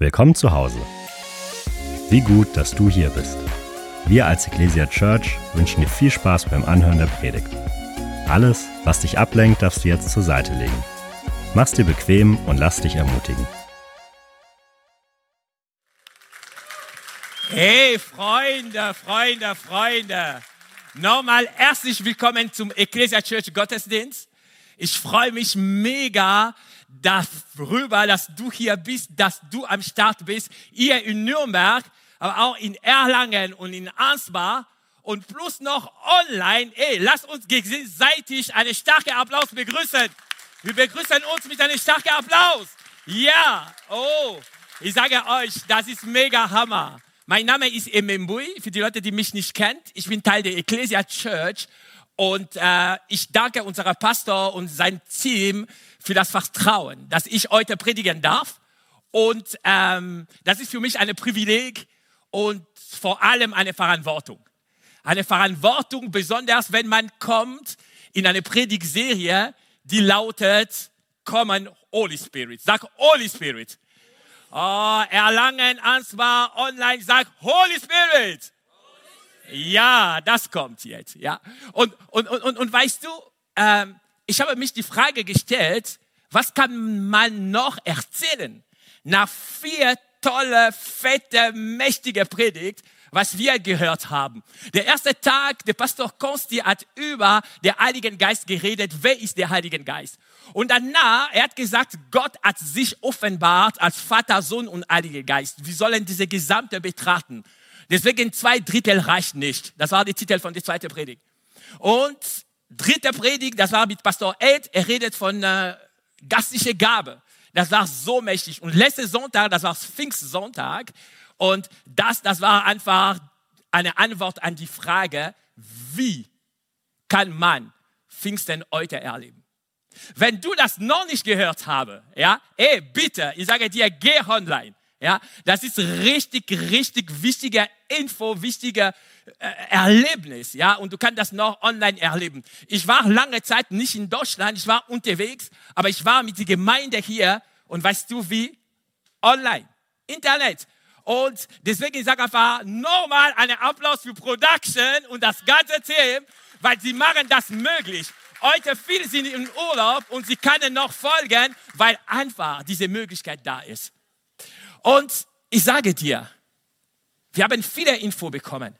Willkommen zu Hause. Wie gut, dass du hier bist. Wir als Ecclesia Church wünschen dir viel Spaß beim Anhören der Predigt. Alles, was dich ablenkt, darfst du jetzt zur Seite legen. Mach's dir bequem und lass dich ermutigen. Hey Freunde, Freunde, Freunde. Nochmal herzlich willkommen zum Ecclesia Church Gottesdienst. Ich freue mich mega, darüber, dass du hier bist, dass du am Start bist, hier in Nürnberg, aber auch in Erlangen und in Ansbach und plus noch online. Ey, lass uns gegenseitig einen starken Applaus begrüßen. Wir begrüßen uns mit einem starken Applaus. Ja, oh, ich sage euch, das ist mega Hammer. Mein Name ist Emembui, für die Leute, die mich nicht kennen. Ich bin Teil der Ecclesia Church und äh, ich danke unserer Pastor und sein Team für das Vertrauen, dass ich heute predigen darf. Und ähm, das ist für mich ein Privileg und vor allem eine Verantwortung. Eine Verantwortung, besonders wenn man kommt in eine Predigtserie, die lautet, kommen Holy Spirit. Sag Holy Spirit. Oh, Erlangen, Ansbach, online, sag Holy Spirit. Ja, das kommt jetzt. Ja. Und, und, und, und, weißt du, ähm, ich habe mich die Frage gestellt, was kann man noch erzählen nach vier tolle, fette, mächtige Predigt, was wir gehört haben. Der erste Tag, der Pastor Konsti hat über den Heiligen Geist geredet. Wer ist der Heilige Geist? Und danach, er hat gesagt, Gott hat sich offenbart als Vater, Sohn und Heiliger Geist. Wir sollen diese gesamte betrachten. Deswegen zwei Drittel reicht nicht. Das war der Titel von der zweiten Predigt. Und dritte Predigt, das war mit Pastor Ed. Er redet von äh, gastliche Gabe. Das war so mächtig. Und letzte Sonntag, das war Pfingstsonntag. Und das, das war einfach eine Antwort an die Frage, wie kann man Pfingsten heute erleben? Wenn du das noch nicht gehört habe, ja, ey, bitte, ich sage dir, geh online. Ja, das ist richtig, richtig wichtige Info, wichtige Erlebnis. Ja, und du kannst das noch online erleben. Ich war lange Zeit nicht in Deutschland, ich war unterwegs, aber ich war mit der Gemeinde hier und weißt du wie? Online, Internet. Und deswegen sage ich einfach nochmal einen Applaus für Production und das ganze Team, weil sie machen das möglich. Heute viele sind im Urlaub und sie können noch folgen, weil einfach diese Möglichkeit da ist. Und ich sage dir, wir haben viele Info bekommen.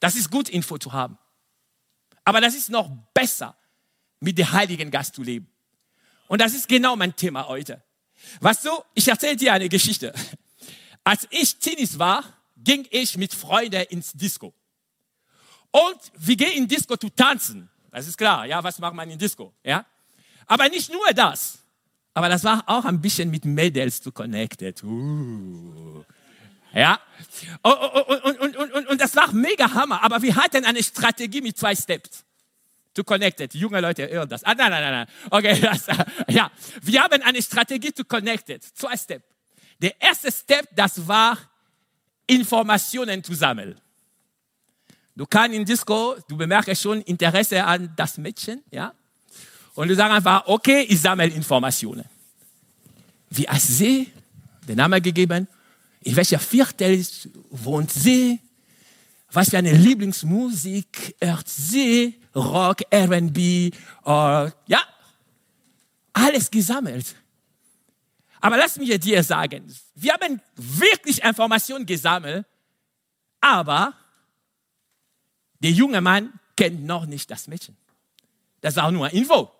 Das ist gut, Info zu haben. Aber das ist noch besser, mit dem Heiligen Geist zu leben. Und das ist genau mein Thema heute. Weißt du, ich erzähle dir eine Geschichte. Als ich Teenies war, ging ich mit Freunden ins Disco. Und wir gehen in Disco zu tanzen. Das ist klar, ja, was macht man in Disco, ja? Aber nicht nur das. Aber das war auch ein bisschen mit Mädels zu connected. Uh. Ja. Und, und, und, und, und das war mega Hammer. Aber wir hatten eine Strategie mit zwei Steps. To connected. Junge Leute hören das. Ah, nein, nein, nein. Okay, das, ja. Wir haben eine Strategie to connected. Zwei Steps. Der erste Step, das war Informationen zu sammeln. Du kannst in Disco, du bemerkst schon Interesse an das Mädchen, ja? Und du sagst einfach, okay, ich sammle Informationen. Wie heißt sie? Den Namen gegeben. In welcher Viertel wohnt sie? Was für eine Lieblingsmusik hört sie? Rock, R&B, ja, alles gesammelt. Aber lass mich dir sagen, wir haben wirklich Informationen gesammelt, aber der junge Mann kennt noch nicht das Mädchen. Das war nur Info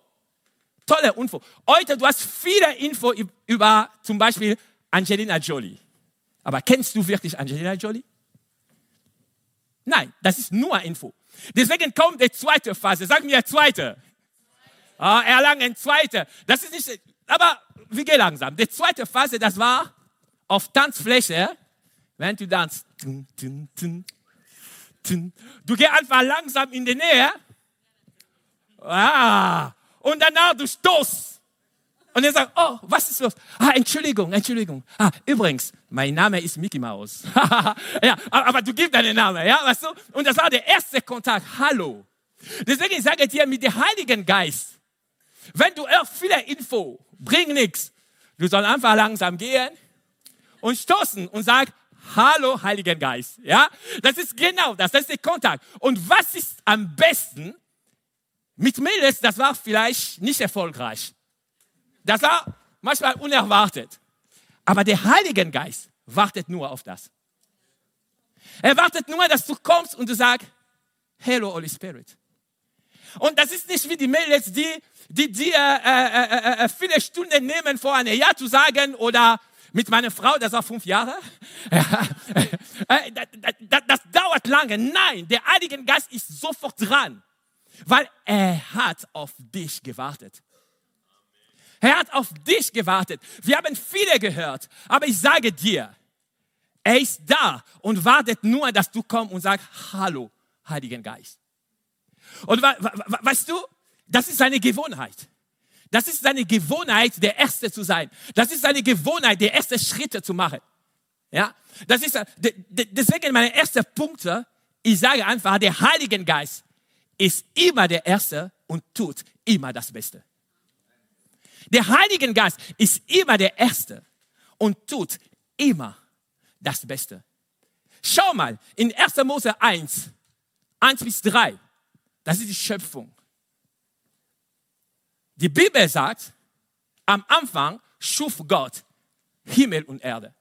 tolle Info. Heute, du hast viele Info über zum Beispiel Angelina Jolie. Aber kennst du wirklich Angelina Jolie? Nein, das ist nur Info. Deswegen kommt die zweite Phase. Sag mir zweite. Ah, Erlangen, zweite. Das ist nicht, aber wir gehen langsam. Die zweite Phase, das war auf Tanzfläche, wenn du tanzt. Du gehst einfach langsam in die Nähe. Ah, und danach du stoßt. Und er sagt, oh, was ist los? Ah, Entschuldigung, Entschuldigung. Ah, übrigens, mein Name ist Mickey Mouse. ja, aber du gibst deinen Namen, ja, weißt du? Und das war der erste Kontakt. Hallo. Deswegen sage ich dir mit dem Heiligen Geist, wenn du auch viele Info, bring nichts. Du sollst einfach langsam gehen und stoßen und sag, Hallo, Heiligen Geist. Ja, das ist genau das. Das ist der Kontakt. Und was ist am besten? Mit Mädels, das war vielleicht nicht erfolgreich. Das war manchmal unerwartet. Aber der Heilige Geist wartet nur auf das. Er wartet nur, dass du kommst und du sagst, Hello, Holy Spirit. Und das ist nicht wie die Mädels, die, die dir äh, äh, äh, viele Stunden nehmen, vor einem Jahr zu sagen oder mit meiner Frau, das war fünf Jahre. das, das, das dauert lange. Nein, der Heilige Geist ist sofort dran, weil er hat auf dich gewartet. Er hat auf dich gewartet. Wir haben viele gehört, aber ich sage dir, er ist da und wartet nur, dass du kommst und sagst, hallo, Heiligen Geist. Und weißt du, das ist seine Gewohnheit. Das ist seine Gewohnheit, der Erste zu sein. Das ist seine Gewohnheit, der erste Schritte zu machen. Ja, das ist deswegen meine erste Punkte. Ich sage einfach, der Heilige Geist ist immer der Erste und tut immer das Beste. Der Heilige Geist ist immer der Erste und tut immer das Beste. Schau mal, in 1. Mose 1, 1 bis 3, das ist die Schöpfung. Die Bibel sagt, am Anfang schuf Gott Himmel und Erde.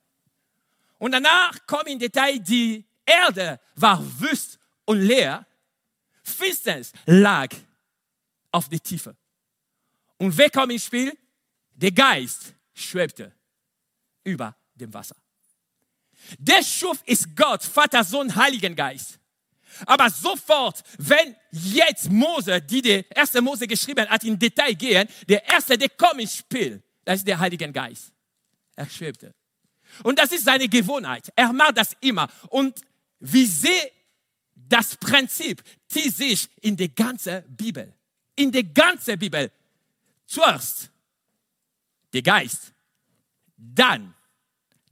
Und danach kommt im Detail, die Erde war wüst und leer. Finsternis lag auf der Tiefe. Und wer kommt ins Spiel? Der Geist schwebte über dem Wasser. Der Schuf ist Gott, Vater, Sohn, Heiligen Geist. Aber sofort, wenn jetzt Mose, die der erste Mose geschrieben hat, in Detail gehen, der erste, der kommt ins Spiel, das ist der Heilige Geist. Er schwebte. Und das ist seine Gewohnheit. Er macht das immer. Und wie sehe das Prinzip zieht sich in die ganze Bibel. In die ganze Bibel. Zuerst der Geist, dann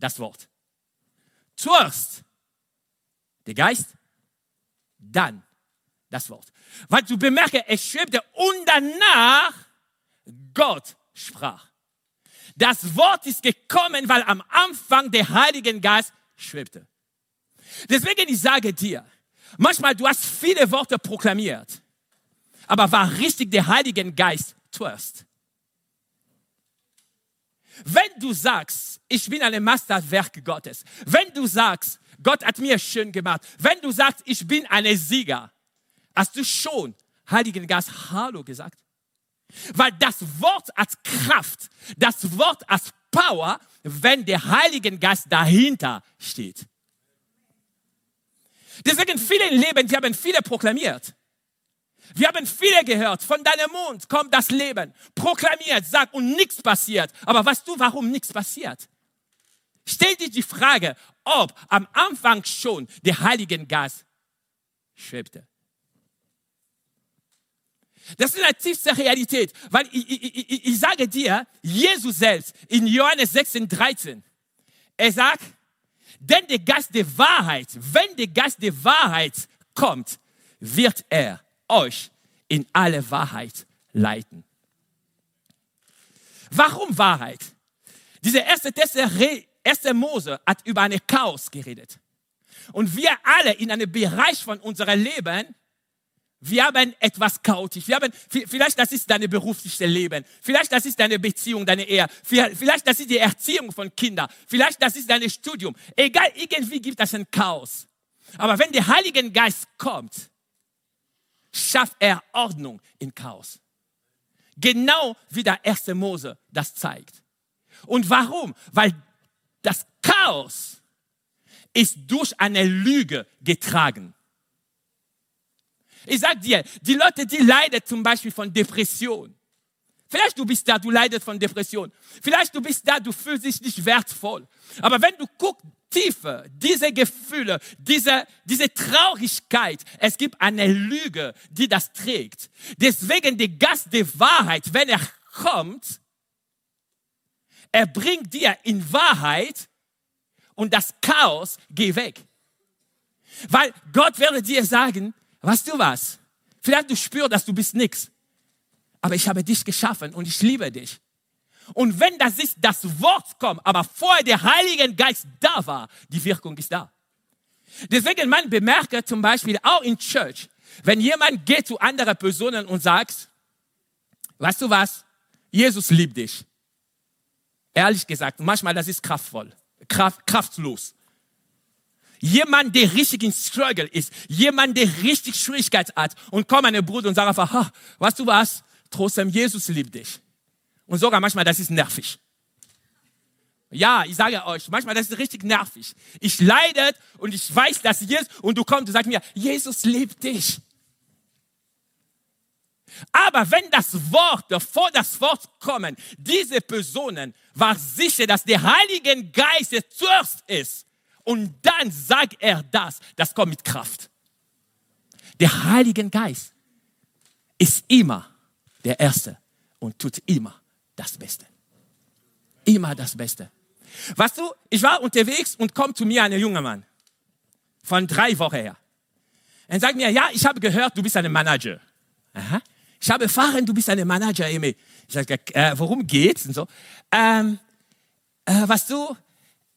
das Wort. Zuerst der Geist, dann das Wort. Weil du bemerkst, es schwebte und danach Gott sprach. Das Wort ist gekommen, weil am Anfang der Heilige Geist schwebte. Deswegen ich sage dir, manchmal du hast viele Worte proklamiert, aber war richtig der Heilige Geist zuerst. Wenn du sagst, ich bin ein Masterwerk Gottes, wenn du sagst, Gott hat mir schön gemacht. Wenn du sagst, ich bin ein Sieger, hast du schon Heiligen Geist Hallo gesagt? Weil das Wort hat Kraft, das Wort hat Power, wenn der Heilige Geist dahinter steht. Deswegen viele Leben, wir haben viele proklamiert. Wir haben viele gehört, von deinem Mund kommt das Leben. Proklamiert, sagt und nichts passiert. Aber weißt du, warum nichts passiert? Stell dir die Frage, ob am Anfang schon der Heilige Geist schwebte. Das ist eine tiefste Realität, weil ich, ich, ich, ich, sage dir, Jesus selbst in Johannes 16, 13, er sagt, denn der Geist der Wahrheit, wenn der Geist der Wahrheit kommt, wird er euch in alle Wahrheit leiten. Warum Wahrheit? Diese erste Teste 1. Mose hat über eine Chaos geredet. Und wir alle in einem Bereich von unserem Leben, wir haben etwas chaotisch. Wir haben, vielleicht das ist dein berufliches Leben. Vielleicht das ist deine Beziehung, deine Ehe. Vielleicht das ist die Erziehung von Kindern. Vielleicht das ist dein Studium. Egal, irgendwie gibt es ein Chaos. Aber wenn der Heilige Geist kommt, schafft er Ordnung in Chaos. Genau wie der erste Mose das zeigt. Und warum? Weil das Chaos ist durch eine Lüge getragen. Ich sag dir, die Leute, die leiden zum Beispiel von Depression. Vielleicht du bist da, du leidest von Depression. Vielleicht du bist da, du fühlst dich nicht wertvoll. Aber wenn du guckst tiefer, diese Gefühle, diese, diese Traurigkeit, es gibt eine Lüge, die das trägt. Deswegen der Gast der Wahrheit, wenn er kommt, er bringt dir in Wahrheit und das Chaos geht weg. Weil Gott werde dir sagen, weißt du was? Vielleicht du spürst, dass du bist nichts. Aber ich habe dich geschaffen und ich liebe dich. Und wenn das ist, das Wort kommt, aber vorher der Heilige Geist da war, die Wirkung ist da. Deswegen man bemerke zum Beispiel auch in Church, wenn jemand geht zu anderen Personen und sagt, weißt du was, Jesus liebt dich. Ehrlich gesagt, manchmal das ist kraftvoll, kraft, kraftlos. Jemand, der richtig in Struggle ist, jemand, der richtig Schwierigkeit hat und kommt an den Bruder und sagt einfach, weißt du was, trotzdem Jesus liebt dich. Und sogar manchmal, das ist nervig. Ja, ich sage euch, manchmal das ist richtig nervig. Ich leide und ich weiß, dass Jesus, und du kommst und sagst mir, Jesus liebt dich. Aber wenn das Wort, bevor das Wort kommen, diese Personen war sicher, dass der Heilige Geist der zuerst ist. Und dann sagt er das, das kommt mit Kraft. Der Heilige Geist ist immer der Erste und tut immer das Beste. Immer das Beste. Weißt du, ich war unterwegs und kommt zu mir ein junger Mann von drei Wochen her. Er sagt mir, ja, ich habe gehört, du bist ein Manager. Aha. Ich habe erfahren, du bist ein Manager, Emi. Ich sage, äh, worum geht's? Und so. Ähm, äh, weißt du,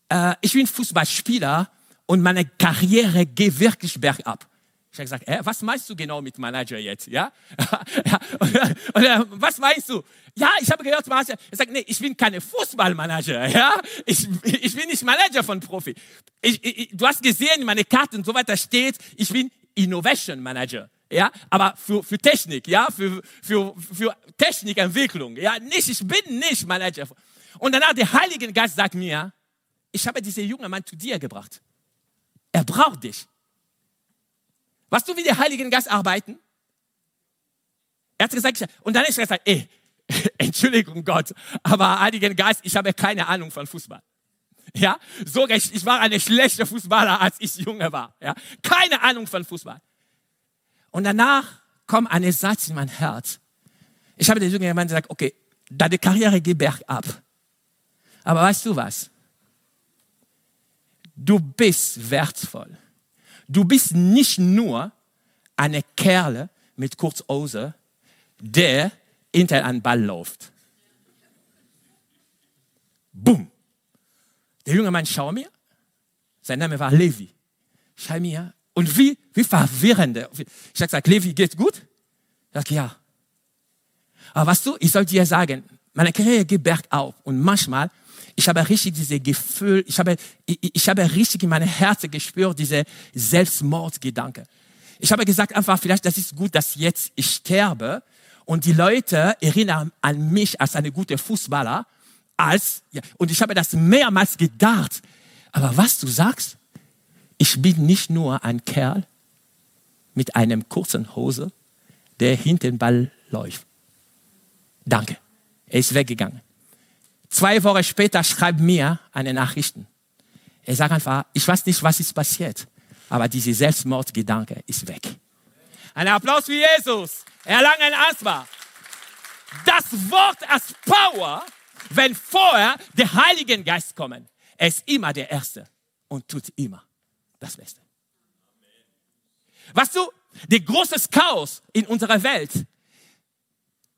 äh, ich bin Fußballspieler und meine Karriere geht wirklich bergab. Ich habe gesagt, äh, was meinst du genau mit Manager jetzt? Ja? oder, oder, was meinst du? Ja, ich habe gehört, Manager. Er sagt, nee, ich bin keine Fußballmanager. Ja? Ich, ich bin nicht Manager von Profi. Ich, ich, du hast gesehen, meine Karte und so weiter steht, ich bin Innovation Manager. Ja, aber für, für Technik, ja, für, für, für Technikentwicklung, ja, nicht, ich bin nicht Manager. Und danach der Heilige Geist sagt mir, ich habe diesen jungen Mann zu dir gebracht. Er braucht dich. Weißt du, wie der Heilige Geist arbeiten? Er hat gesagt, und dann ist er gesagt, ey, Entschuldigung Gott, aber Heiligen Geist, ich habe keine Ahnung von Fußball. Ja, sogar ich, ich war eine schlechte Fußballer, als ich jünger war. Ja, keine Ahnung von Fußball. Und danach kommt ein Satz in mein Herz. Ich habe den jungen Mann gesagt, okay, deine Karriere geht bergab. Aber weißt du was? Du bist wertvoll. Du bist nicht nur eine Kerle mit Kurzhose, der hinter einen Ball läuft. Boom. Der junge Mann schaut mir. Sein Name war Levi. Schau mir. Und wie, wie verwirrend. Ich habe gesagt, Levi, geht's gut? Er sagt, ja. Aber weißt du, ich soll dir sagen, meine Karriere geht bergauf. Und manchmal ich habe richtig diese Gefühl, ich habe, ich, ich habe richtig in meinem Herzen gespürt, diese Selbstmordgedanke. Ich habe gesagt einfach, vielleicht das ist gut, dass jetzt ich sterbe und die Leute erinnern an mich als eine gute Fußballer, als, ja, und ich habe das mehrmals gedacht. Aber was du sagst, ich bin nicht nur ein Kerl mit einem kurzen Hose, der hinter den Ball läuft. Danke. Er ist weggegangen. Zwei Wochen später schreibt mir eine Nachrichten. Er sagt einfach, ich weiß nicht, was ist passiert, aber diese Selbstmordgedanke ist weg. Ein Applaus für Jesus. Erlangen Asthma. Das Wort als Power, wenn vorher der Heilige Geist kommen. Er ist immer der Erste und tut immer das Beste. Weißt du, der große Chaos in unserer Welt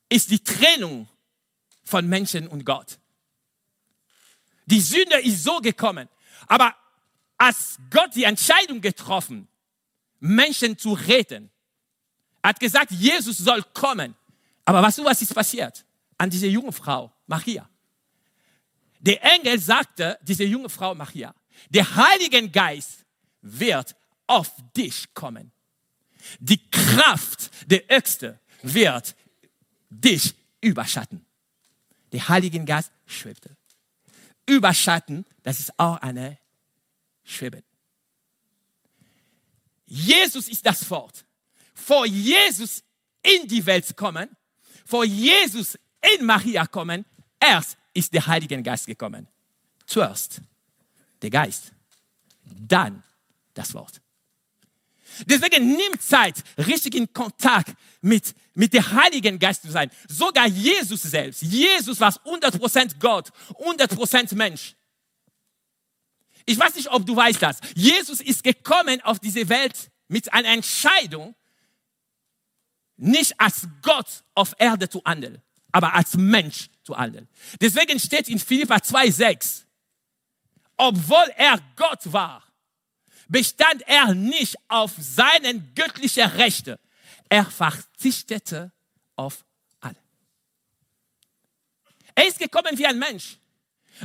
ist die Trennung von Menschen und Gott. Die Sünde ist so gekommen. Aber als Gott die Entscheidung getroffen, Menschen zu retten, hat gesagt, Jesus soll kommen. Aber weißt du, was ist passiert? An diese junge Frau, Maria. Der Engel sagte, diese junge Frau Maria, der Heilige Geist wird auf dich kommen. Die Kraft der Äxte wird dich überschatten. Der Heilige Geist schwebte überschatten, das ist auch eine Schwebe. Jesus ist das Wort. Vor Jesus in die Welt kommen, vor Jesus in Maria kommen, erst ist der Heilige Geist gekommen. Zuerst der Geist, dann das Wort. Deswegen nimm Zeit, richtig in Kontakt mit, mit dem Heiligen Geist zu sein. Sogar Jesus selbst. Jesus war 100% Gott, 100% Mensch. Ich weiß nicht, ob du weißt das. Jesus ist gekommen auf diese Welt mit einer Entscheidung, nicht als Gott auf Erde zu handeln, aber als Mensch zu handeln. Deswegen steht in Philippa 2,6, obwohl er Gott war, bestand er nicht auf seinen göttlichen Rechte. Er verzichtete auf alle. Er ist gekommen wie ein Mensch.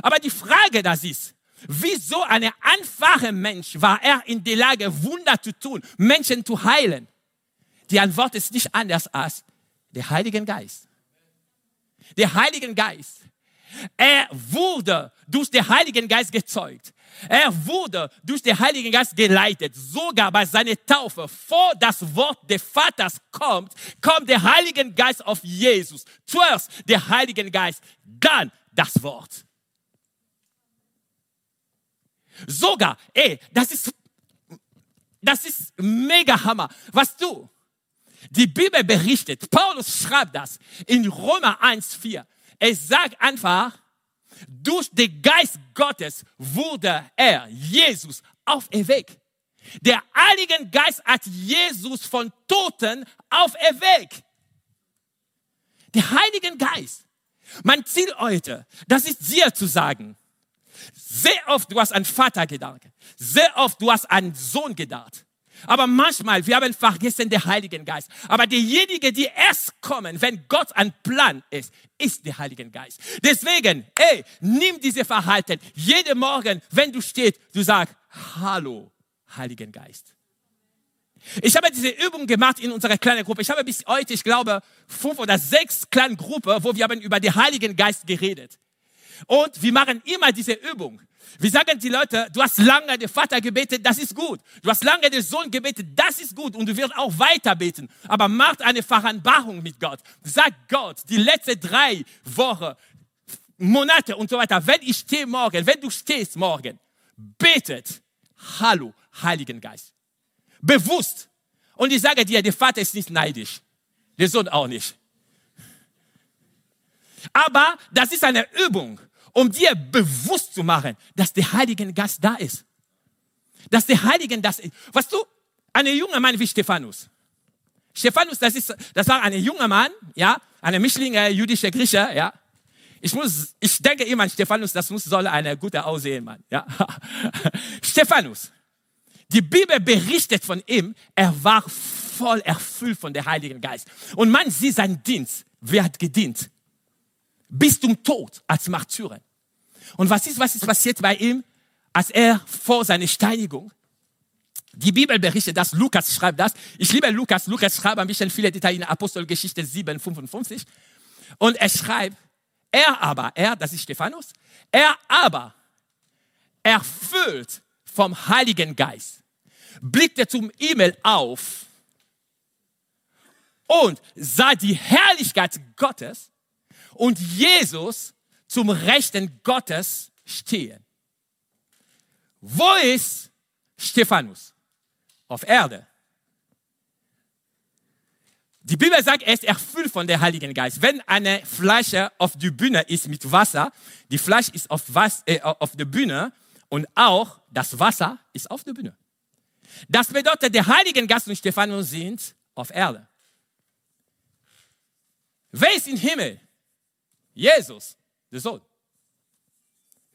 Aber die Frage das ist, wieso ein einfacher Mensch war er in der Lage, Wunder zu tun, Menschen zu heilen? Die Antwort ist nicht anders als der Heilige Geist. Der Heilige Geist. Er wurde durch den Heiligen Geist gezeugt. Er wurde durch den Heiligen Geist geleitet. Sogar bei seiner Taufe, vor das Wort des Vaters kommt, kommt der Heilige Geist auf Jesus. Zuerst der Heilige Geist, dann das Wort. Sogar, ey, das ist, das ist mega Hammer. Was du, die Bibel berichtet, Paulus schreibt das in Römer 1,4. Es sagt einfach, durch den Geist Gottes wurde er, Jesus, auferweckt. Der Heilige Geist hat Jesus von Toten auferweckt. Der Heilige Geist. Mein Ziel heute, das ist dir zu sagen, sehr oft du hast an Vater gedacht, sehr oft du hast an Sohn gedacht. Aber manchmal, wir haben vergessen den Heiligen Geist. Aber diejenigen, die erst kommen, wenn Gott ein Plan ist, ist der Heilige Geist. Deswegen, ey, nimm diese Verhalten. Jeden Morgen, wenn du stehst, du sagst, hallo, Heiligen Geist. Ich habe diese Übung gemacht in unserer kleinen Gruppe. Ich habe bis heute, ich glaube, fünf oder sechs kleine Gruppen, wo wir haben über den Heiligen Geist geredet. Und wir machen immer diese Übung. Wir sagen die Leute, du hast lange den Vater gebetet, das ist gut. Du hast lange den Sohn gebetet, das ist gut. Und du wirst auch weiter beten. Aber macht eine Vereinbarung mit Gott. Sag Gott, die letzten drei Wochen, Monate und so weiter, wenn ich stehe morgen, wenn du stehst morgen, betet, hallo, Heiligen Geist. Bewusst. Und ich sage dir, der Vater ist nicht neidisch. Der Sohn auch nicht. Aber das ist eine Übung um dir bewusst zu machen, dass der Heilige Geist da ist. Dass der Heilige Geist ist. Was du, ein junger Mann wie Stephanus. Stephanus, das ist, das war ein junger Mann, ja, eine Mischlinge jüdische Grieche, ja. Ich muss, ich denke immer an Stephanus, das muss, soll eine gute aussehen, Mann, ja. Stephanus. Die Bibel berichtet von ihm, er war voll erfüllt von der Heiligen Geist. Und man sieht seinen Dienst. Wer hat gedient? bis zum Tod als Märtyrer. Und was ist, was ist passiert bei ihm, als er vor seiner Steinigung? Die Bibel berichtet das, Lukas schreibt das. Ich liebe Lukas. Lukas schreibt ein bisschen viele Details in Apostelgeschichte 7, 55. Und er schreibt, er aber, er, das ist Stephanus, er aber, erfüllt vom Heiligen Geist, blickte zum Himmel auf und sah die Herrlichkeit Gottes und Jesus zum Rechten Gottes stehen. Wo ist Stephanus? Auf Erde. Die Bibel sagt, er ist erfüllt von der Heiligen Geist. Wenn eine Flasche auf der Bühne ist mit Wasser, die Flasche ist auf, was, äh, auf der Bühne und auch das Wasser ist auf der Bühne. Das bedeutet, der Heilige Geist und Stephanus sind auf Erde. Wer ist im Himmel? Jesus, der Sohn.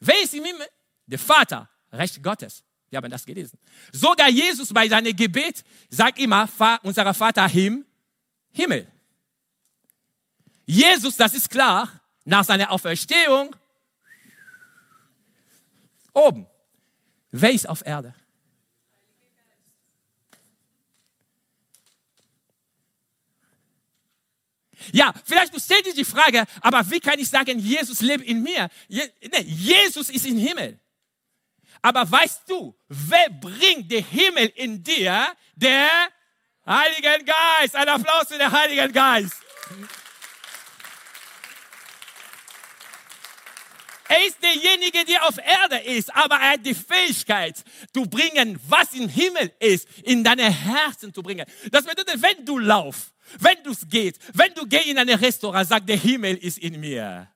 Wer ist im Himmel? Der Vater, Recht Gottes. Wir haben das gelesen. Sogar Jesus bei seinem Gebet sagt immer, unser Vater im Himmel. Jesus, das ist klar, nach seiner Auferstehung oben. Wer ist auf Erde? Ja, vielleicht du stellst dir die Frage, aber wie kann ich sagen, Jesus lebt in mir? Je, nee, Jesus ist im Himmel. Aber weißt du, wer bringt den Himmel in dir? Der Heilige Geist. Ein Applaus für den Heiligen Geist. Er ist derjenige, der auf Erde ist, aber er hat die Fähigkeit, zu bringen, was im Himmel ist, in deine Herzen zu bringen. Das bedeutet, wenn du laufst, wenn du es geht, wenn du gehst in ein Restaurant, sag, der Himmel ist in mir.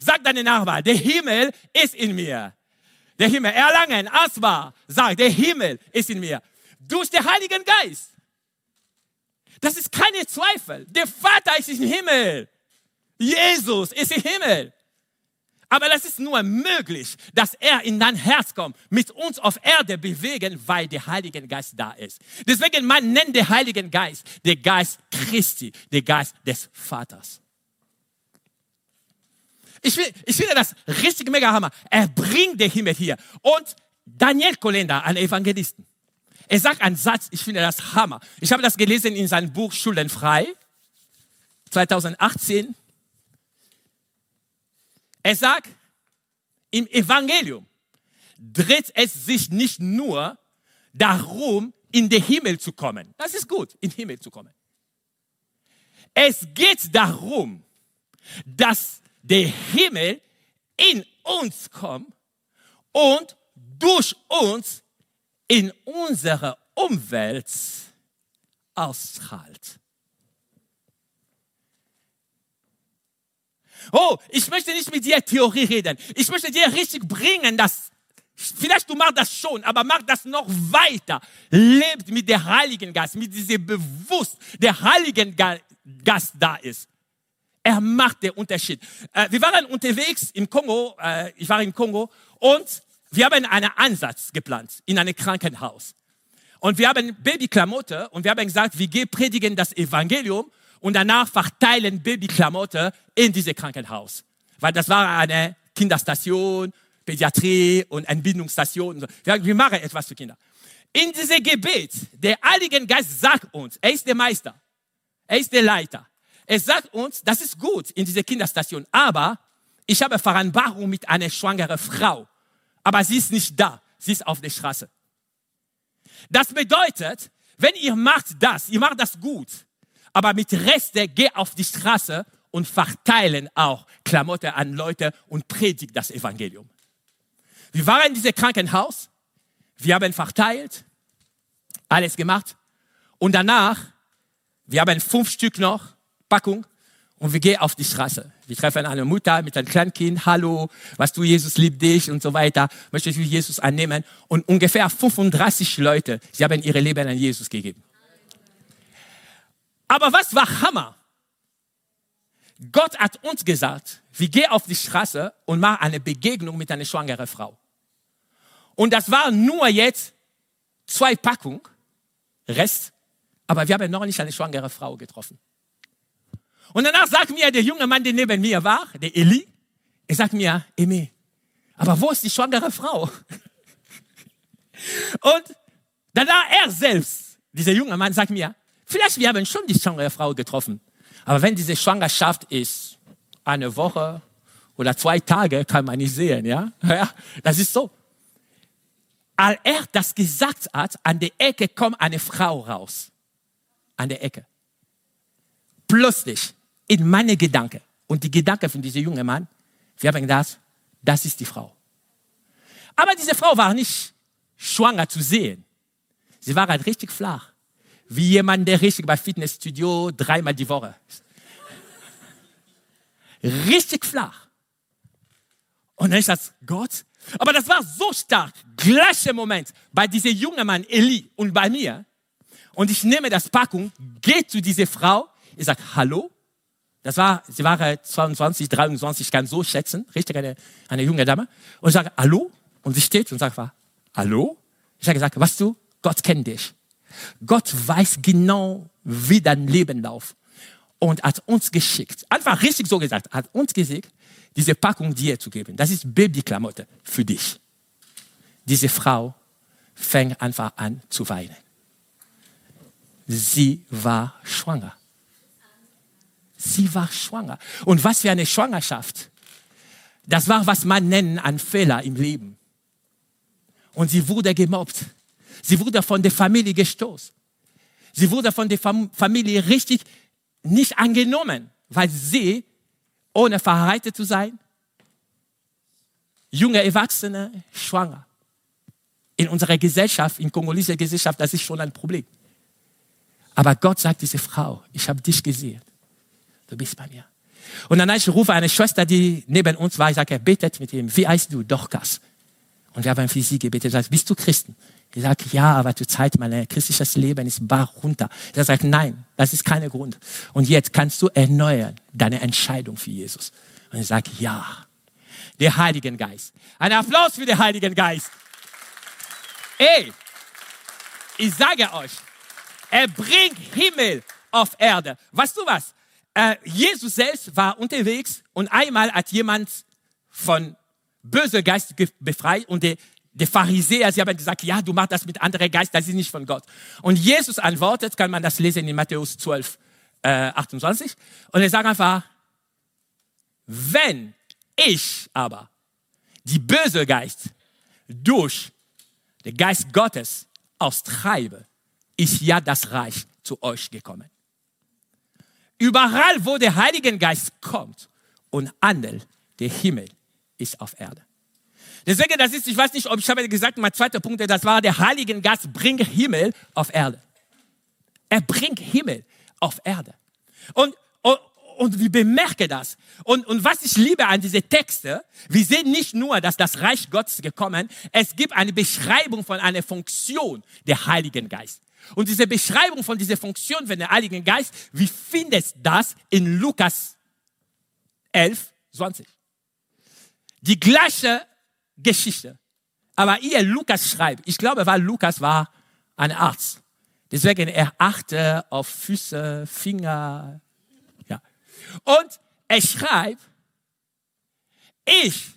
Sag deine Nachbarn, der Himmel ist in mir. Der Himmel, Erlangen, Asma, sag, der Himmel ist in mir. Durch den Heiligen Geist. Das ist keine Zweifel. Der Vater ist im Himmel. Jesus ist im Himmel. Aber das ist nur möglich, dass er in dein Herz kommt, mit uns auf Erde bewegen, weil der Heilige Geist da ist. Deswegen man nennt den Heiligen Geist der Geist Christi, der Geist des Vaters. Ich, will, ich finde das richtig mega Hammer. Er bringt den Himmel hier. Und Daniel Kolenda, ein Evangelisten, er sagt einen Satz, ich finde das Hammer. Ich habe das gelesen in seinem Buch Schuldenfrei, 2018. Er sagt, im Evangelium dreht es sich nicht nur darum, in den Himmel zu kommen. Das ist gut, in den Himmel zu kommen. Es geht darum, dass der Himmel in uns kommt und durch uns in unsere Umwelt ausstrahlt. Oh, ich möchte nicht mit dir Theorie reden. Ich möchte dir richtig bringen, dass vielleicht du machst das schon, aber mach das noch weiter. Lebt mit dem Heiligen Geist, mit diesem Bewusst, der Heiligen Geist da ist. Er macht den Unterschied. Äh, wir waren unterwegs im Kongo, äh, ich war im Kongo und wir haben einen Ansatz geplant in einem Krankenhaus. Und wir haben Babyklamotte und wir haben gesagt, wir gehen predigen das Evangelium und danach verteilen Babyklamotte in diese Krankenhaus. Weil das war eine Kinderstation, Pädiatrie und Entbindungsstation. Wir machen etwas für Kinder. In diesem Gebet, der Heilige Geist sagt uns, er ist der Meister, er ist der Leiter. Er sagt uns, das ist gut in dieser Kinderstation, aber ich habe Vereinbarung mit einer schwangeren Frau, aber sie ist nicht da, sie ist auf der Straße. Das bedeutet, wenn ihr macht das, ihr macht das gut, aber mit Reste geh auf die Straße und verteilen auch Klamotten an Leute und predigt das Evangelium. Wir waren in diesem Krankenhaus, wir haben verteilt, alles gemacht und danach, wir haben fünf Stück noch, Packung, und wir gehen auf die Straße. Wir treffen eine Mutter mit einem kleinen Kind. Hallo, was du, Jesus liebt dich und so weiter. Möchtest du Jesus annehmen? Und ungefähr 35 Leute, sie haben ihre Leben an Jesus gegeben. Aber was war Hammer? Gott hat uns gesagt, wir gehen auf die Straße und machen eine Begegnung mit einer schwangeren Frau. Und das war nur jetzt zwei Packungen, Rest, aber wir haben noch nicht eine schwangere Frau getroffen. Und danach sagt mir der junge Mann, der neben mir war, der Eli, er sagt mir, Emi, aber wo ist die schwangere Frau? Und danach er selbst, dieser junge Mann, sagt mir, Vielleicht wir haben schon die schwangere Frau getroffen. Aber wenn diese Schwangerschaft ist, eine Woche oder zwei Tage, kann man nicht sehen, ja? ja das ist so. Als er das gesagt hat, an der Ecke kommt eine Frau raus. An der Ecke. Plötzlich in meine Gedanken und die Gedanken von diesem jungen Mann, wir haben gedacht, das ist die Frau. Aber diese Frau war nicht schwanger zu sehen. Sie war halt richtig flach wie jemand, der richtig bei Fitnessstudio dreimal die Woche ist. Richtig flach. Und dann ist das Gott. Aber das war so stark. Gleicher Moment bei diesem jungen Mann Eli und bei mir. Und ich nehme das Packung, gehe zu dieser Frau. Ich sage Hallo. Das war, sie war 22, 23, ich kann so schätzen, richtig eine, eine junge Dame. Und ich sage Hallo. Und sie steht und sagt Hallo. Ich habe gesagt, was du? Gott kennt dich. Gott weiß genau, wie dein Leben läuft und hat uns geschickt, einfach richtig so gesagt, hat uns geschickt, diese Packung dir zu geben. Das ist Babyklamotte für dich. Diese Frau fängt einfach an zu weinen. Sie war schwanger. Sie war schwanger. Und was für eine Schwangerschaft. Das war, was man nennt, ein Fehler im Leben. Und sie wurde gemobbt. Sie wurde von der Familie gestoßen. Sie wurde von der Familie richtig nicht angenommen, weil sie, ohne verheiratet zu sein, junge Erwachsene, schwanger. In unserer Gesellschaft, in kongolischer Gesellschaft, das ist schon ein Problem. Aber Gott sagt diese Frau, ich habe dich gesehen. Du bist bei mir. Und dann ich rufe eine Schwester, die neben uns war, ich sage, betet mit ihm. Wie heißt du? Dorcas. Und wir haben für sie gebetet, sagt, bist du Christen? Ich sage, ja, aber zur Zeit mein christliches Leben ist bar runter. Er sagt, nein, das ist kein Grund. Und jetzt kannst du erneuern deine Entscheidung für Jesus. Und ich sage, ja, der Heilige Geist. Ein Applaus für den Heiligen Geist. Ey, ich sage euch, er bringt Himmel auf Erde. Weißt du was? Äh, Jesus selbst war unterwegs und einmal hat jemand von böser Geist befreit und der, der Pharisäer, sie haben gesagt, ja, du machst das mit anderen Geist, das ist nicht von Gott. Und Jesus antwortet, kann man das lesen in Matthäus 12, äh, 28, und er sagt einfach, wenn ich aber die böse Geist durch den Geist Gottes austreibe, ist ja das Reich zu euch gekommen. Überall, wo der Heilige Geist kommt und handelt, der Himmel ist auf Erde. Deswegen, das ist, ich weiß nicht, ob ich habe gesagt, mein zweiter Punkt, das war, der Heilige Geist bringt Himmel auf Erde. Er bringt Himmel auf Erde. Und, und, und wir bemerken das. Und, und was ich liebe an diese Texte, wir sehen nicht nur, dass das Reich Gottes gekommen, es gibt eine Beschreibung von einer Funktion der Heiligen Geist. Und diese Beschreibung von dieser Funktion von der Heiligen Geist, wie findest das in Lukas 11, 20? Die gleiche Geschichte. Aber ihr Lukas schreibt, ich glaube, weil Lukas war ein Arzt. Deswegen er achte auf Füße, Finger, ja. Und er schreibt, ich,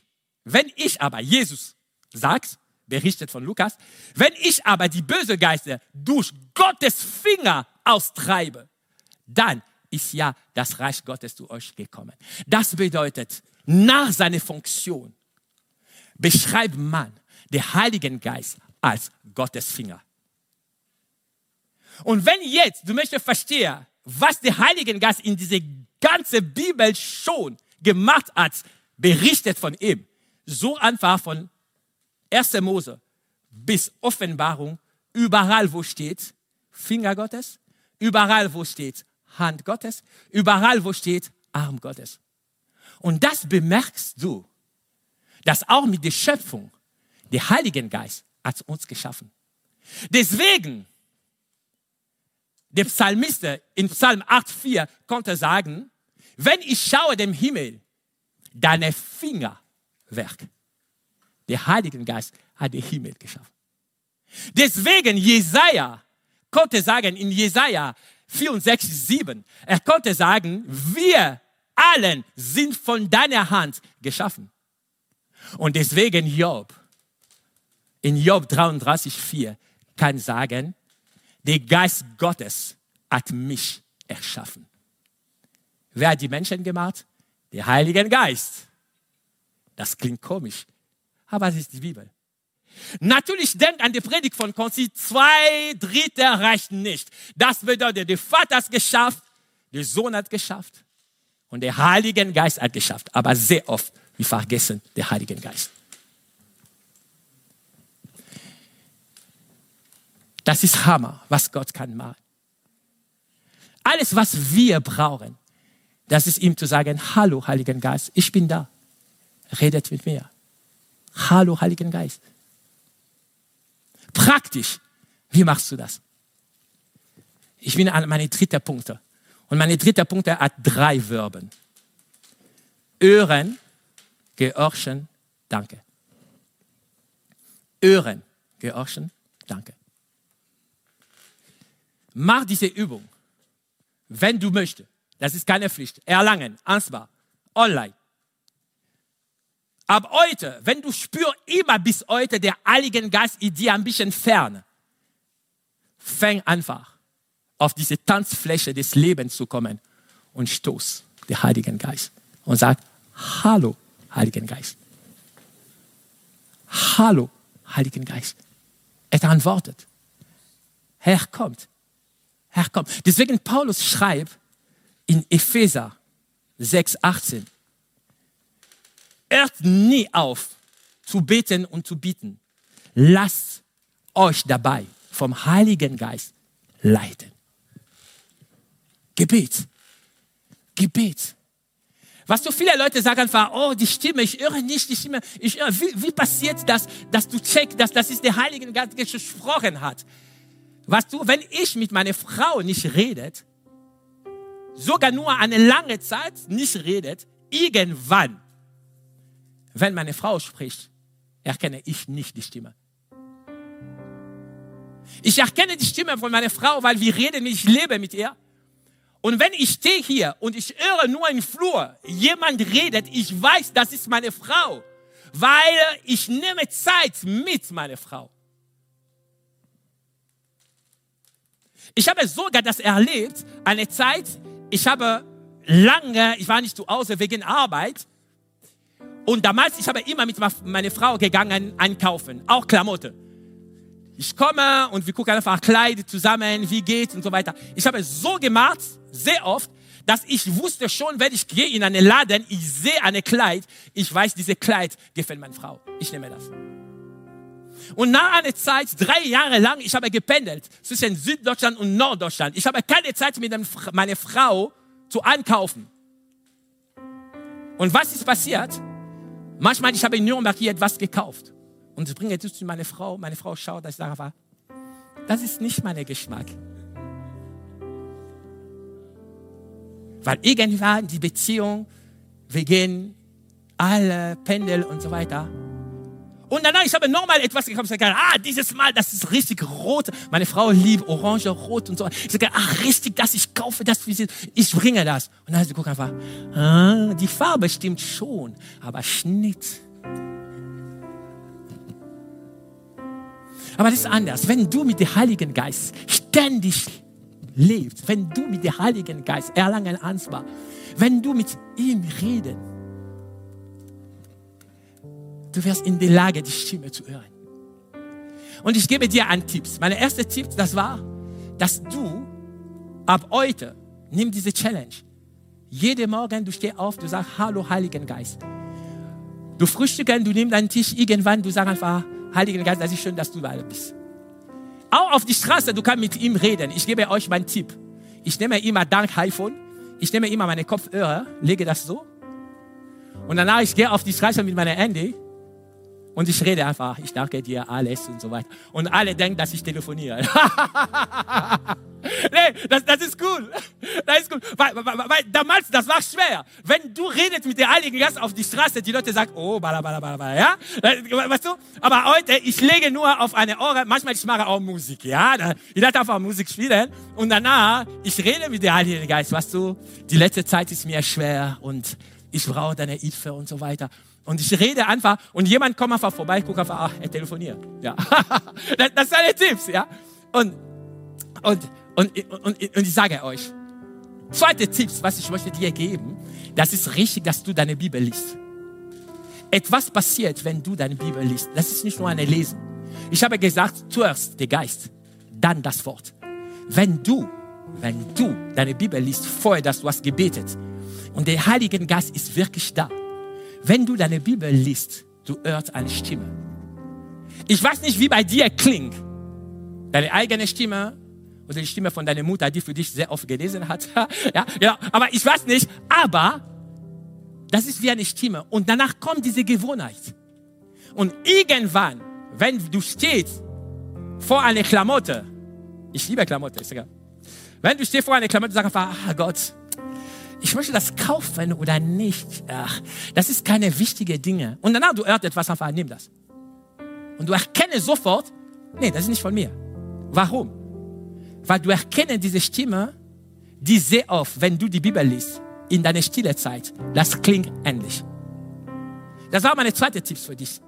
wenn ich aber, Jesus sagt, berichtet von Lukas, wenn ich aber die böse Geister durch Gottes Finger austreibe, dann ist ja das Reich Gottes zu euch gekommen. Das bedeutet, nach seiner Funktion beschreibt man den Heiligen Geist als Gottes Finger. Und wenn jetzt du möchtest verstehen, was der Heilige Geist in diese ganze Bibel schon gemacht hat, berichtet von ihm, so einfach von 1. Mose bis Offenbarung, überall wo steht Finger Gottes, überall wo steht Hand Gottes, überall wo steht Arm Gottes. Und das bemerkst du, dass auch mit der Schöpfung der Heilige Geist hat uns geschaffen. Deswegen, der Psalmist in Psalm 8,4 konnte sagen, wenn ich schaue dem Himmel, deine Fingerwerk. Der Heilige Geist hat den Himmel geschaffen. Deswegen Jesaja konnte sagen in Jesaja 64, 7, er konnte sagen, wir allen sind von deiner Hand geschaffen. Und deswegen Job, in Job 33, 4, kann sagen, der Geist Gottes hat mich erschaffen. Wer hat die Menschen gemacht? Der Heilige Geist. Das klingt komisch, aber es ist die Bibel. Natürlich denkt an die Predigt von Konzi, zwei Drittel reichen nicht. Das bedeutet, der Vater hat es geschafft, der Sohn hat es geschafft und der Heilige Geist hat geschafft. Aber sehr oft, wir vergessen den Heiligen Geist. Das ist Hammer, was Gott kann machen. Alles, was wir brauchen, das ist ihm zu sagen, hallo Heiligen Geist, ich bin da. Redet mit mir. Hallo Heiligen Geist. Praktisch, wie machst du das? Ich bin an meine dritte Punkte. Und meine dritte Punkt hat drei Verben. Hören, gehorchen, danke. Hören, gehorchen, danke. Mach diese Übung, wenn du möchtest. Das ist keine Pflicht. Erlangen, ansbar, online. Ab heute, wenn du spürst immer bis heute der Heilige Geist in dir ein bisschen fern, fäng einfach auf diese Tanzfläche des Lebens zu kommen und stoß den Heiligen Geist und sag, hallo, Heiligen Geist. Hallo, Heiligen Geist. Er antwortet. Herr kommt. Herr kommt. Deswegen Paulus schreibt in Epheser 6, 18, hört nie auf zu beten und zu bieten. Lasst euch dabei vom Heiligen Geist leiten. Gebet. Gebet. Was so viele Leute sagen einfach, oh, die Stimme, ich höre nicht die Stimme. Ich höre, wie, wie passiert das, dass du checkst, dass das ist der Heilige Geist gesprochen hat? Weißt du, wenn ich mit meiner Frau nicht redet, sogar nur eine lange Zeit nicht redet, irgendwann, wenn meine Frau spricht, erkenne ich nicht die Stimme. Ich erkenne die Stimme von meiner Frau, weil wir reden, ich lebe mit ihr. Und wenn ich stehe hier und ich höre nur im Flur, jemand redet, ich weiß, das ist meine Frau, weil ich nehme Zeit mit meiner Frau. Ich habe sogar das erlebt, eine Zeit, ich habe lange, ich war nicht zu Hause wegen Arbeit. Und damals, ich habe immer mit meiner Frau gegangen einkaufen, auch Klamotten. Ich komme und wir gucken einfach Kleider zusammen, wie geht's und so weiter. Ich habe so gemacht, sehr oft, dass ich wusste schon, wenn ich gehe in einen Laden, ich sehe eine Kleid, ich weiß, diese Kleid gefällt meiner Frau. Ich nehme das. Und nach einer Zeit, drei Jahre lang, ich habe gependelt zwischen Süddeutschland und Norddeutschland. Ich habe keine Zeit mit meiner Frau zu einkaufen. Und was ist passiert? Manchmal, ich habe in Nürnberg hier etwas gekauft. Und ich bringe es zu meiner Frau. Meine Frau schaut, dass ich sage, das ist nicht mein Geschmack. Weil irgendwann die Beziehung, wir gehen alle Pendel und so weiter. Und danach, ich habe nochmal etwas gekauft. Ich sage, ah, dieses Mal, das ist richtig rot. Meine Frau liebt orange, rot und so. Ich sage, ach, richtig, das, ich kaufe das für sie. Ich bringe das. Und dann sie guckt einfach, ah, die Farbe stimmt schon, aber Schnitt. Aber das ist anders. Wenn du mit dem Heiligen Geist ständig lebst, wenn du mit dem Heiligen Geist erlangen Ansvar, wenn du mit ihm reden, du wirst in der Lage, die Stimme zu hören. Und ich gebe dir einen Tipp. Mein erster Tipp, das war, dass du ab heute, nimm diese Challenge. Jeden Morgen, du stehst auf, du sagst, hallo Heiligen Geist. Du frühstückst, du nimmst deinen Tisch, irgendwann, du sagst einfach, Heiligen Geist, das ist schön, dass du da bist. Auch auf die Straße, du kannst mit ihm reden. Ich gebe euch meinen Tipp. Ich nehme immer dank iPhone, ich nehme immer meine Kopfhörer, lege das so. Und danach, ich gehe auf die Straße mit meinem Handy und ich rede einfach, ich danke dir alles und so weiter. Und alle denken, dass ich telefoniere. nee, das, das ist cool. Das ist cool. Weil, weil, weil, damals, das war schwer. Wenn du redest mit der Heiligen Geist auf die Straße, die Leute sagen, oh, bala, bala, bala, bala, ja? Weißt du? Aber heute, ich lege nur auf eine Ohren, manchmal ich mache auch Musik, ja? Ich lasse einfach Musik spielen und danach, ich rede mit der Heiligen Geist, weißt du? Die letzte Zeit ist mir schwer und ich brauche deine Hilfe und so weiter. Und ich rede einfach und jemand kommt einfach vorbei, guckt einfach, ach, er telefoniert. Ja. das, das sind alle Tipps, ja. Und, und, und, und, und ich sage euch, zweite Tipps, was ich möchte dir geben, das ist richtig, dass du deine Bibel liest. Etwas passiert, wenn du deine Bibel liest. Das ist nicht nur eine Lesen. Ich habe gesagt, zuerst der Geist, dann das Wort. Wenn du, wenn du deine Bibel liest, vorher, dass du hast gebetet und der Heilige Geist ist wirklich da, wenn du deine Bibel liest, du hörst eine Stimme. Ich weiß nicht, wie bei dir klingt. Deine eigene Stimme oder die Stimme von deiner Mutter, die für dich sehr oft gelesen hat. ja, ja, aber ich weiß nicht. Aber das ist wie eine Stimme. Und danach kommt diese Gewohnheit. Und irgendwann, wenn du stehst vor einer Klamotte, ich liebe Klamotte, ist egal. Wenn du stehst vor einer Klamotte, sag einfach, ah Gott, ich möchte das kaufen oder nicht. Ach, das ist keine wichtige Dinge. Und danach du hörst etwas einfach, nimm das. Und du erkennst sofort, nee, das ist nicht von mir. Warum? Weil du erkennst diese Stimme, die sehr oft, wenn du die Bibel liest, in deiner stille Zeit, das klingt ähnlich. Das war meine zweite Tipp für dich.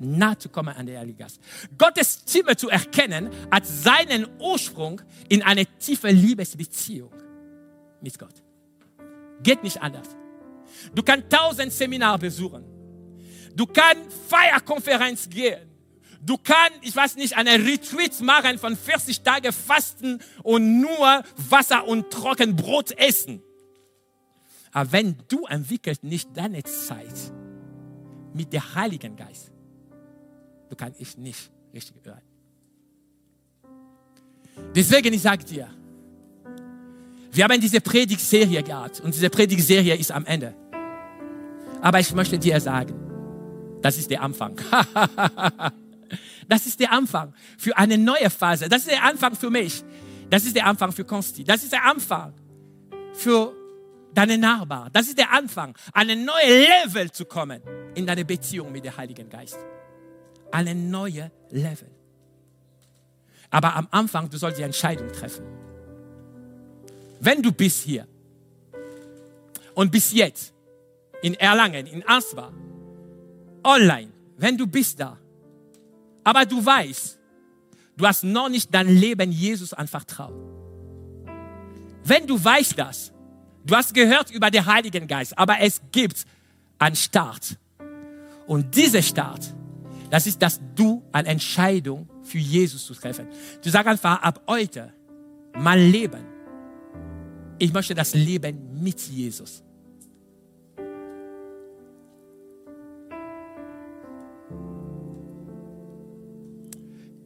Nah zu kommen an der Heilige. Gottes Stimme zu erkennen, hat seinen Ursprung in eine tiefe Liebesbeziehung mit Gott. Geht nicht anders. Du kannst tausend Seminare besuchen. Du kannst Feierkonferenz gehen. Du kannst, ich weiß nicht, eine Retreat machen von 40 Tagen Fasten und nur Wasser und Trockenbrot essen. Aber wenn du entwickelst nicht deine Zeit mit dem Heiligen Geist, du kannst ich nicht richtig hören. Deswegen, ich sage dir, wir haben diese Predigtserie gehabt und diese Predigtserie ist am Ende. Aber ich möchte dir sagen, das ist der Anfang. das ist der Anfang für eine neue Phase. Das ist der Anfang für mich. Das ist der Anfang für Konsti. Das ist der Anfang für deine Nachbarn. Das ist der Anfang, an ein neues Level zu kommen in deine Beziehung mit dem Heiligen Geist. Eine neue Level. Aber am Anfang, du sollst die Entscheidung treffen. Wenn du bist hier und bis jetzt in Erlangen, in Ansbach, online, wenn du bist da, aber du weißt, du hast noch nicht dein Leben Jesus anvertraut. Wenn du weißt das, du hast gehört über den Heiligen Geist, aber es gibt einen Start. Und dieser Start, das ist, dass du eine Entscheidung für Jesus zu treffen. Du sagst einfach ab heute, mein Leben. Ich möchte das Leben mit Jesus.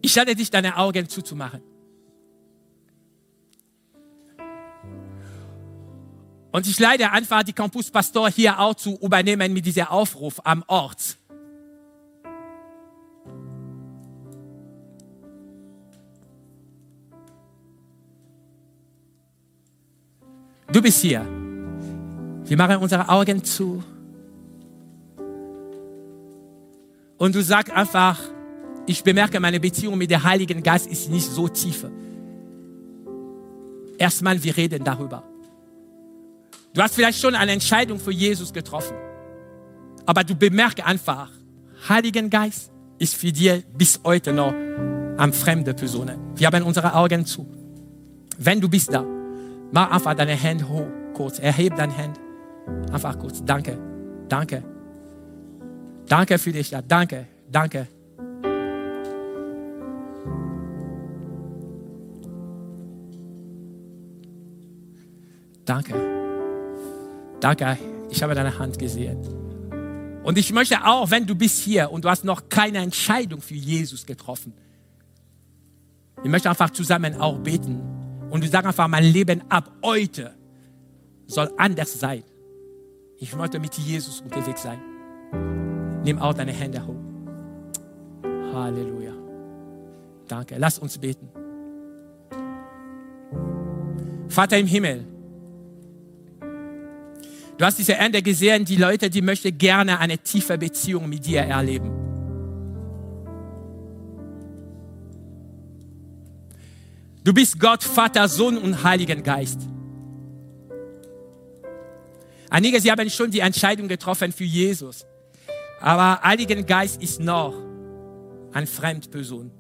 Ich lade dich, deine Augen zuzumachen. Und ich leide einfach die Campuspastor hier auch zu übernehmen mit diesem Aufruf am Ort. Du bist hier. Wir machen unsere Augen zu. Und du sagst einfach, ich bemerke, meine Beziehung mit dem Heiligen Geist ist nicht so tief. Erstmal, wir reden darüber. Du hast vielleicht schon eine Entscheidung für Jesus getroffen. Aber du bemerkst einfach, Heiligen Geist ist für dich bis heute noch eine fremde Person. Wir haben unsere Augen zu. Wenn du bist da, mach einfach deine Hände hoch, kurz. Erhebe deine Hände. Einfach kurz. Danke. Danke. Danke für dich. Ja, danke. Danke. Danke. Danke, ich habe deine Hand gesehen. Und ich möchte auch, wenn du bist hier und du hast noch keine Entscheidung für Jesus getroffen, ich möchte einfach zusammen auch beten. Und du sagst einfach, mein Leben ab heute soll anders sein. Ich möchte mit Jesus unterwegs sein. Nimm auch deine Hände hoch. Halleluja. Danke. Lass uns beten. Vater im Himmel, Du hast diese Ende gesehen, die Leute, die möchten gerne eine tiefe Beziehung mit dir erleben. Du bist Gott, Vater, Sohn und Heiligen Geist. Einige, sie haben schon die Entscheidung getroffen für Jesus. Aber Heiligen Geist ist noch eine Fremdperson.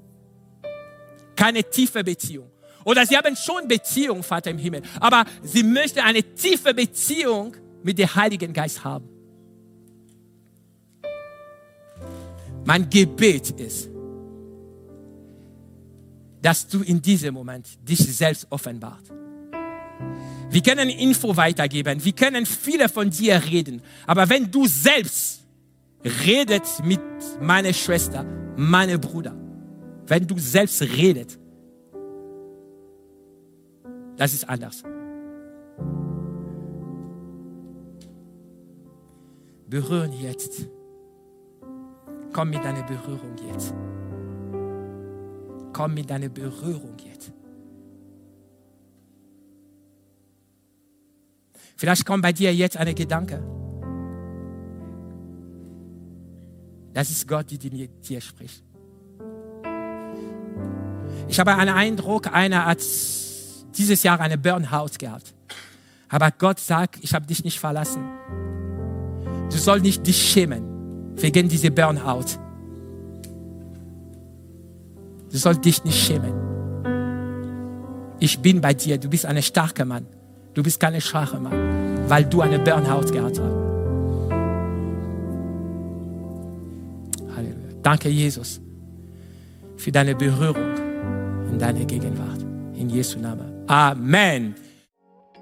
Keine tiefe Beziehung. Oder sie haben schon Beziehung, Vater im Himmel. Aber sie möchten eine tiefe Beziehung mit dem Heiligen Geist haben. Mein Gebet ist, dass du in diesem Moment dich selbst offenbart. Wir können Info weitergeben, wir können viele von dir reden, aber wenn du selbst redet mit meiner Schwester, meinem Bruder, wenn du selbst redet, das ist anders. Berühren jetzt. Komm mit deiner Berührung jetzt. Komm mit deiner Berührung jetzt. Vielleicht kommt bei dir jetzt ein Gedanke. Das ist Gott, die mit dir spricht. Ich habe einen Eindruck, einer hat dieses Jahr eine Burnout gehabt. Aber Gott sagt, ich habe dich nicht verlassen. Sollst nicht dich schämen wegen dieser Burnout. Du sollst dich nicht schämen. Ich bin bei dir. Du bist ein starker Mann. Du bist kein schwacher Mann, weil du eine Burnout gehabt hast. Halleluja. Danke, Jesus, für deine Berührung und deine Gegenwart. In Jesu Namen. Amen.